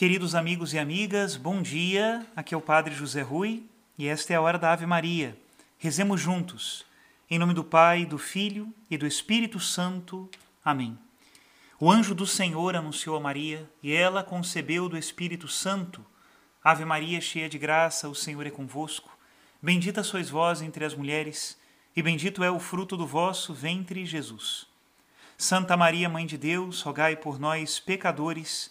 Queridos amigos e amigas, bom dia. Aqui é o Padre José Rui e esta é a hora da Ave Maria. Rezemos juntos. Em nome do Pai, do Filho e do Espírito Santo. Amém. O anjo do Senhor anunciou a Maria e ela concebeu do Espírito Santo. Ave Maria, cheia de graça, o Senhor é convosco. Bendita sois vós entre as mulheres e bendito é o fruto do vosso ventre, Jesus. Santa Maria, Mãe de Deus, rogai por nós, pecadores,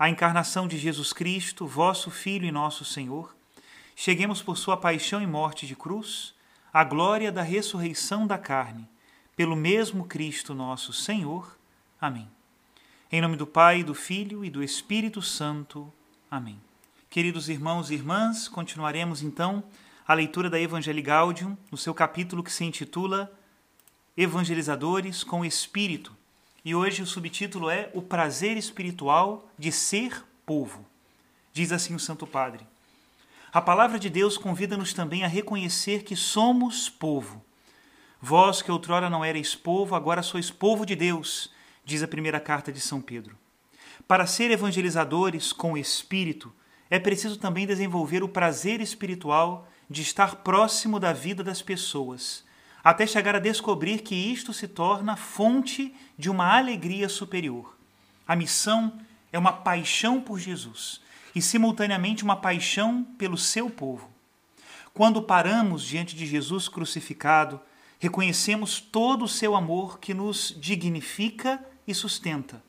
a encarnação de Jesus Cristo, vosso Filho e nosso Senhor, cheguemos por sua paixão e morte de cruz à glória da ressurreição da carne, pelo mesmo Cristo nosso Senhor. Amém. Em nome do Pai, do Filho e do Espírito Santo. Amém. Queridos irmãos e irmãs, continuaremos então a leitura da Evangelii Gaudium, no seu capítulo que se intitula Evangelizadores com Espírito e hoje o subtítulo é O Prazer Espiritual de Ser Povo. Diz assim o Santo Padre. A palavra de Deus convida-nos também a reconhecer que somos povo. Vós que outrora não erais povo, agora sois povo de Deus, diz a primeira carta de São Pedro. Para ser evangelizadores com o Espírito, é preciso também desenvolver o prazer espiritual de estar próximo da vida das pessoas até chegar a descobrir que isto se torna fonte de uma alegria superior. A missão é uma paixão por Jesus e, simultaneamente, uma paixão pelo seu povo. Quando paramos diante de Jesus crucificado, reconhecemos todo o seu amor que nos dignifica e sustenta.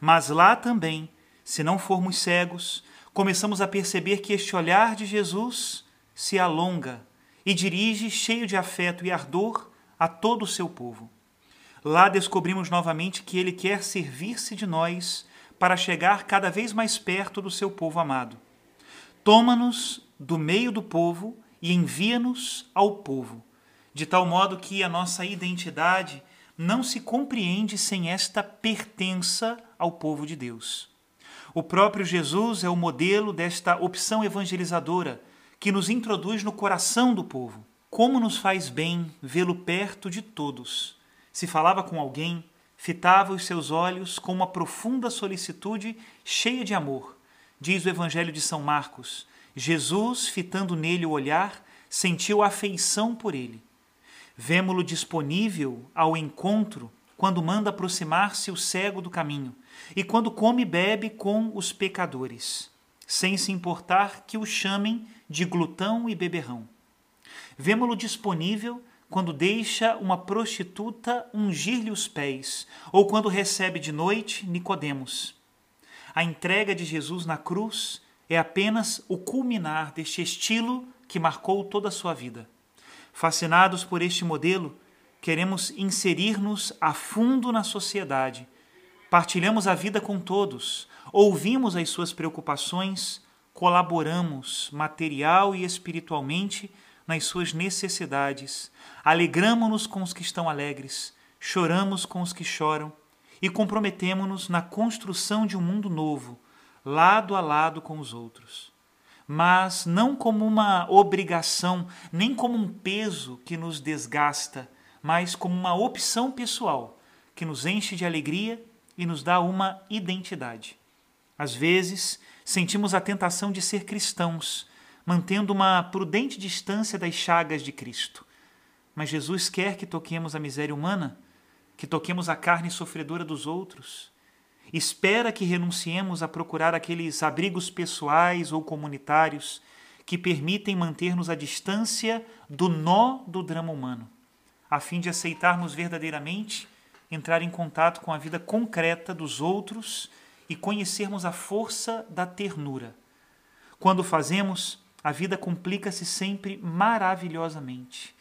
Mas lá também, se não formos cegos, começamos a perceber que este olhar de Jesus se alonga e dirige, cheio de afeto e ardor, a todo o seu povo. Lá descobrimos novamente que ele quer servir-se de nós para chegar cada vez mais perto do seu povo amado. Toma-nos do meio do povo e envia-nos ao povo, de tal modo que a nossa identidade não se compreende sem esta pertença ao povo de Deus. O próprio Jesus é o modelo desta opção evangelizadora que nos introduz no coração do povo. Como nos faz bem vê-lo perto de todos. Se falava com alguém, fitava os seus olhos com uma profunda solicitude, cheia de amor. Diz o Evangelho de São Marcos: Jesus, fitando nele o olhar, sentiu afeição por ele. Vemo-lo disponível ao encontro quando manda aproximar-se o cego do caminho e quando come e bebe com os pecadores, sem se importar que o chamem de glutão e beberrão. Vemo-lo disponível quando deixa uma prostituta ungir-lhe os pés, ou quando recebe de noite Nicodemos. A entrega de Jesus na cruz é apenas o culminar deste estilo que marcou toda a sua vida. Fascinados por este modelo, queremos inserir-nos a fundo na sociedade. Partilhamos a vida com todos, ouvimos as suas preocupações, colaboramos material e espiritualmente nas suas necessidades, alegramo-nos com os que estão alegres, choramos com os que choram e comprometemo-nos na construção de um mundo novo, lado a lado com os outros. Mas não como uma obrigação, nem como um peso que nos desgasta, mas como uma opção pessoal que nos enche de alegria e nos dá uma identidade. Às vezes, sentimos a tentação de ser cristãos, mantendo uma prudente distância das chagas de Cristo. Mas Jesus quer que toquemos a miséria humana, que toquemos a carne sofredora dos outros. espera que renunciemos a procurar aqueles abrigos pessoais ou comunitários que permitem manter-nos à distância do nó do drama humano, a fim de aceitarmos verdadeiramente entrar em contato com a vida concreta dos outros e conhecermos a força da ternura. Quando fazemos, a vida complica-se sempre maravilhosamente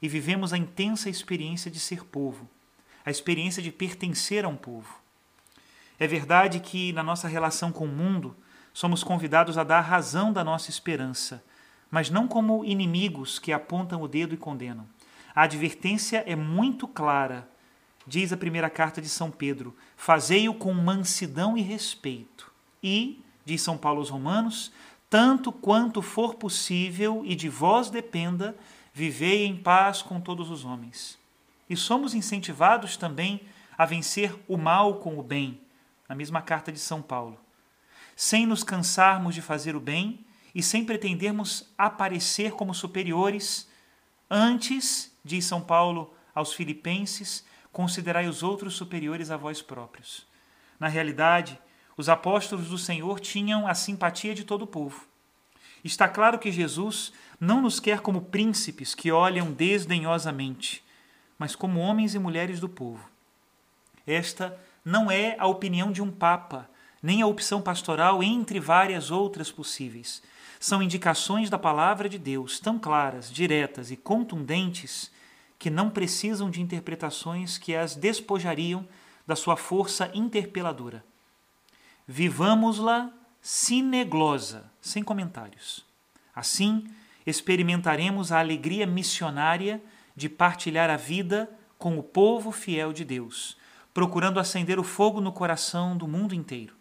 e vivemos a intensa experiência de ser povo, a experiência de pertencer a um povo. É verdade que, na nossa relação com o mundo, somos convidados a dar razão da nossa esperança, mas não como inimigos que apontam o dedo e condenam. A advertência é muito clara. Diz a primeira carta de São Pedro: Fazei-o com mansidão e respeito. E, diz São Paulo aos Romanos, tanto quanto for possível e de vós dependa, vivei em paz com todos os homens. E somos incentivados também a vencer o mal com o bem, na mesma carta de São Paulo sem nos cansarmos de fazer o bem e sem pretendermos aparecer como superiores. Antes, diz São Paulo aos Filipenses, considerai os outros superiores a vós próprios. Na realidade, os apóstolos do Senhor tinham a simpatia de todo o povo. Está claro que Jesus não nos quer como príncipes que olham desdenhosamente, mas como homens e mulheres do povo. Esta não é a opinião de um papa, nem a opção pastoral entre várias outras possíveis. São indicações da palavra de Deus tão claras, diretas e contundentes que não precisam de interpretações que as despojariam da sua força interpeladora. Vivamos-la sineglosa, sem comentários. Assim, experimentaremos a alegria missionária de partilhar a vida com o povo fiel de Deus, procurando acender o fogo no coração do mundo inteiro.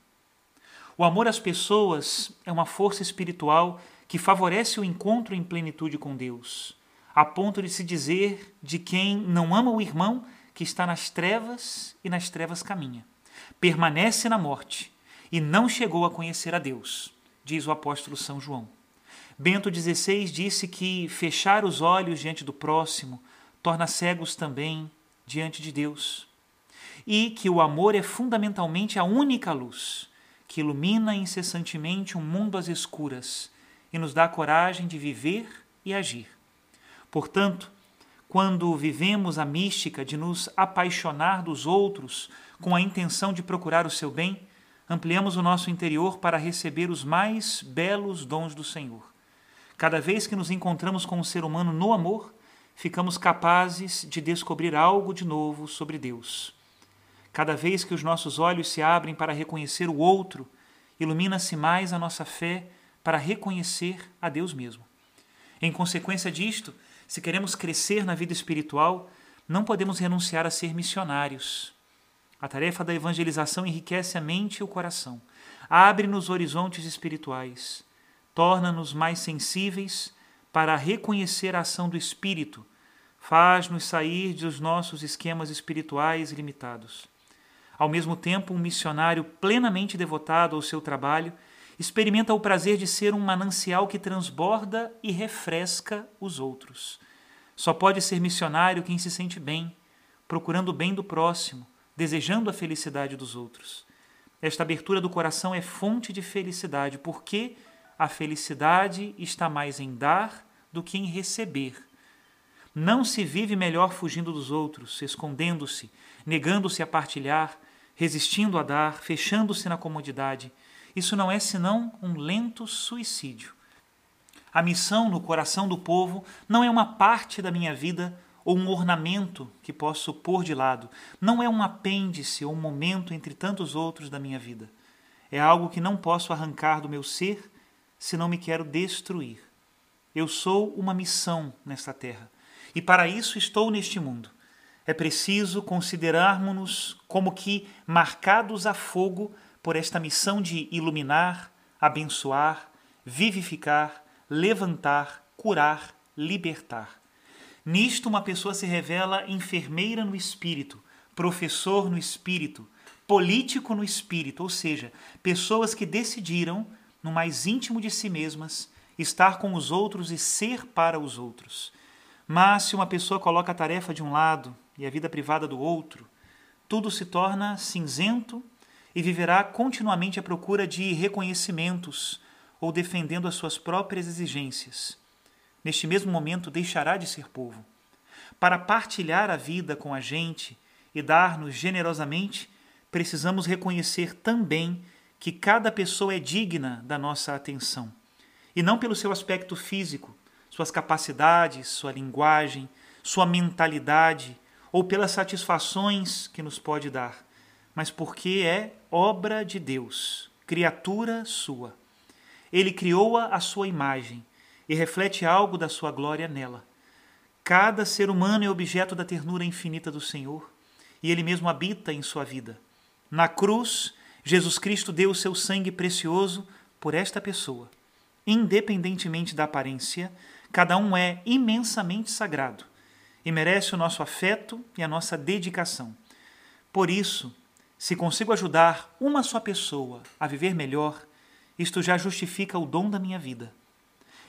O amor às pessoas é uma força espiritual que favorece o encontro em plenitude com Deus, a ponto de se dizer de quem não ama o irmão que está nas trevas e nas trevas caminha. Permanece na morte e não chegou a conhecer a Deus, diz o apóstolo São João. Bento XVI disse que fechar os olhos diante do próximo torna cegos também diante de Deus. E que o amor é fundamentalmente a única luz que ilumina incessantemente um mundo às escuras e nos dá coragem de viver e agir. Portanto, quando vivemos a mística de nos apaixonar dos outros com a intenção de procurar o seu bem, ampliamos o nosso interior para receber os mais belos dons do Senhor. Cada vez que nos encontramos com um ser humano no amor, ficamos capazes de descobrir algo de novo sobre Deus. Cada vez que os nossos olhos se abrem para reconhecer o outro, ilumina-se mais a nossa fé para reconhecer a Deus mesmo. Em consequência disto, se queremos crescer na vida espiritual, não podemos renunciar a ser missionários. A tarefa da evangelização enriquece a mente e o coração, abre-nos horizontes espirituais, torna-nos mais sensíveis para reconhecer a ação do Espírito, faz-nos sair dos nossos esquemas espirituais limitados. Ao mesmo tempo, um missionário plenamente devotado ao seu trabalho experimenta o prazer de ser um manancial que transborda e refresca os outros. Só pode ser missionário quem se sente bem, procurando o bem do próximo, desejando a felicidade dos outros. Esta abertura do coração é fonte de felicidade, porque a felicidade está mais em dar do que em receber. Não se vive melhor fugindo dos outros, escondendo-se, negando-se a partilhar, resistindo a dar, fechando-se na comodidade. Isso não é senão um lento suicídio. A missão no coração do povo não é uma parte da minha vida ou um ornamento que posso pôr de lado. Não é um apêndice ou um momento entre tantos outros da minha vida. É algo que não posso arrancar do meu ser se não me quero destruir. Eu sou uma missão nesta terra e para isso estou neste mundo é preciso considerarmos-nos como que marcados a fogo por esta missão de iluminar, abençoar, vivificar, levantar, curar, libertar. Nisto, uma pessoa se revela enfermeira no espírito, professor no espírito, político no espírito, ou seja, pessoas que decidiram, no mais íntimo de si mesmas, estar com os outros e ser para os outros. Mas se uma pessoa coloca a tarefa de um lado e a vida privada do outro, tudo se torna cinzento e viverá continuamente à procura de reconhecimentos ou defendendo as suas próprias exigências. Neste mesmo momento, deixará de ser povo. Para partilhar a vida com a gente e dar-nos generosamente, precisamos reconhecer também que cada pessoa é digna da nossa atenção. E não pelo seu aspecto físico, suas capacidades, sua linguagem, sua mentalidade ou pelas satisfações que nos pode dar, mas porque é obra de Deus, criatura sua. Ele criou-a à sua imagem e reflete algo da sua glória nela. Cada ser humano é objeto da ternura infinita do Senhor e ele mesmo habita em sua vida. Na cruz, Jesus Cristo deu o seu sangue precioso por esta pessoa. Independentemente da aparência, cada um é imensamente sagrado e merece o nosso afeto e a nossa dedicação. Por isso, se consigo ajudar uma só pessoa a viver melhor, isto já justifica o dom da minha vida.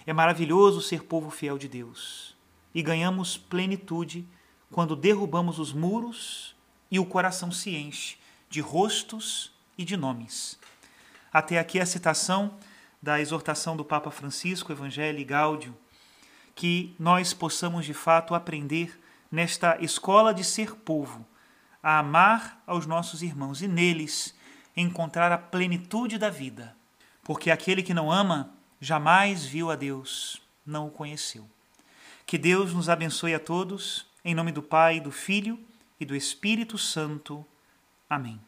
É maravilhoso ser povo fiel de Deus e ganhamos plenitude quando derrubamos os muros e o coração se enche de rostos e de nomes. Até aqui a citação da exortação do Papa Francisco, Evangelho Gáudio, que nós possamos de fato aprender nesta escola de ser povo, a amar aos nossos irmãos e neles encontrar a plenitude da vida, porque aquele que não ama jamais viu a Deus, não o conheceu. Que Deus nos abençoe a todos, em nome do Pai, do Filho e do Espírito Santo. Amém.